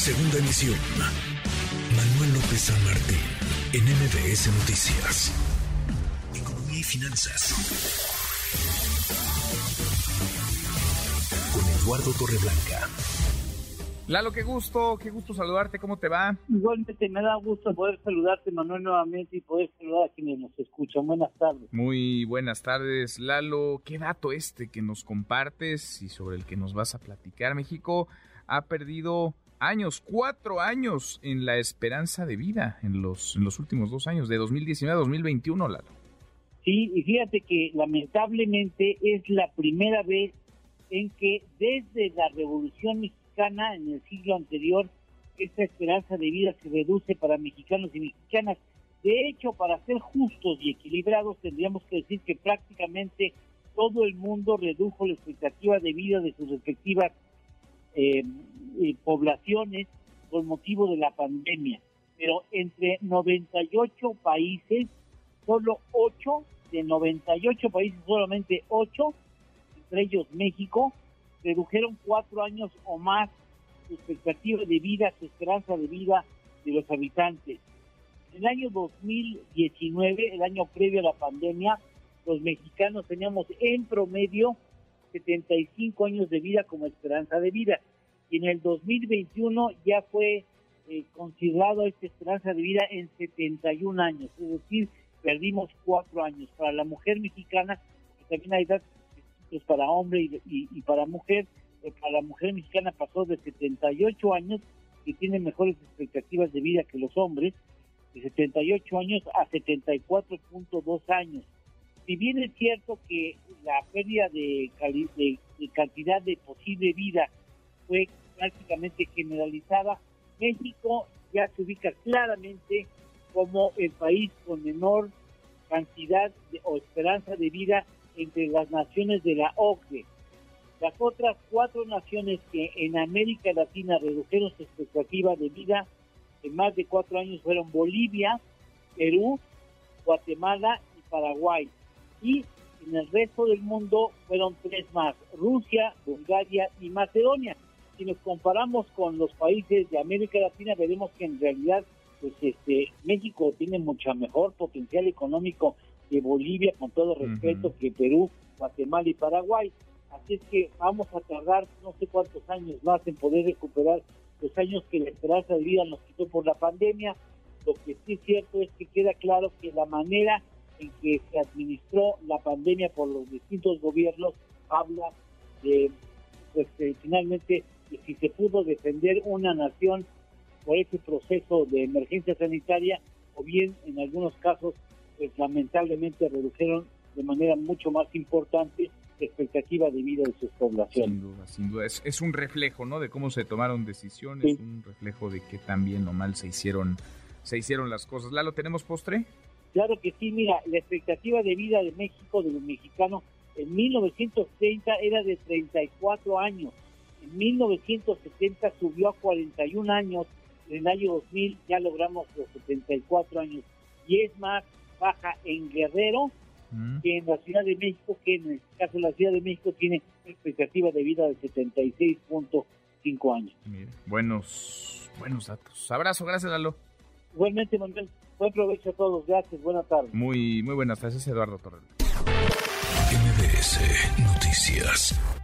Segunda emisión. Manuel López San Martín, en MBS Noticias. Economía y finanzas. Con Eduardo Torreblanca. Lalo, qué gusto, qué gusto saludarte, ¿cómo te va? Igualmente me da gusto poder saludarte, Manuel, nuevamente y poder saludar a quienes nos escuchan. Buenas tardes. Muy buenas tardes, Lalo. ¿Qué dato este que nos compartes y sobre el que nos vas a platicar? México ha perdido años, cuatro años en la esperanza de vida en los, últimos dos años, de 2019 a 2021, Lalo. Sí, y fíjate que lamentablemente es la primera vez en que desde la Revolución Mexicana, en el siglo anterior, esta esperanza de vida se reduce para mexicanos y mexicanas. De hecho, para ser justos y equilibrados, tendríamos que decir que prácticamente todo el mundo redujo la expectativa de vida de sus respectivas eh, eh, poblaciones por motivo de la pandemia. Pero entre 98 países, solo 8, de 98 países, solamente 8, entre ellos México, redujeron cuatro años o más su expectativa de vida, su esperanza de vida de los habitantes. En el año 2019, el año previo a la pandemia, los mexicanos teníamos en promedio 75 años de vida como esperanza de vida. Y en el 2021 ya fue eh, considerado esta esperanza de vida en 71 años, es decir, perdimos cuatro años. Para la mujer mexicana, que también hay datos para hombre y, para mujer, para la mujer mexicana pasó de 78 años, que tiene mejores expectativas de vida que los hombres, de 78 años a 74.2 años si bien es cierto que la pérdida de, cantidad de posible vida fue prácticamente generalizada, México ya se ubica claramente como el país con menor cantidad o esperanza de vida entre las naciones de la OCDE. Las otras cuatro naciones que en América Latina redujeron su expectativa de vida en más de cuatro años fueron Bolivia, Perú, Guatemala y Paraguay y en el resto del mundo fueron tres más, Rusia, Bulgaria y Macedonia. Si nos comparamos con los países de América Latina, veremos que en realidad pues este México tiene mucho mejor potencial económico que Bolivia, con todo respeto, que Perú, Guatemala y Paraguay. Así es que vamos a tardar no sé cuántos años más en poder recuperar los años que la esperanza de vida nos quitó por la pandemia. Lo que sí es cierto es que queda claro que la manera en que se administró la pandemia por los distintos gobiernos habla de, pues finalmente, si se pudo defender una nación por ese proceso de emergencia sanitaria, o bien en algunos casos, pues lamentablemente redujeron de manera mucho más importante la expectativa de vida de sus poblaciones. Sin duda, sin duda. Es, un reflejo, ¿no? De cómo se tomaron decisiones, un reflejo de que tan bien o mal se hicieron, se hicieron las cosas. Lalo, ¿tenemos postre? Claro que sí, mira, la expectativa de vida de México, de los mexicanos, en 1930 era de 34 años, en 1970 subió a 41 años, en el año 2000 ya logramos los 74 años, y es más baja en Guerrero mm. que en la Ciudad de México, que en el caso de la Ciudad de México tiene expectativa de vida de 76.5 años. buenos, buenos datos. Abrazo, gracias Lalo. Igualmente, Manuel. Buen provecho a todos, gracias, buenas tardes. Muy, muy buenas tardes, Eduardo Torres. MBS Noticias.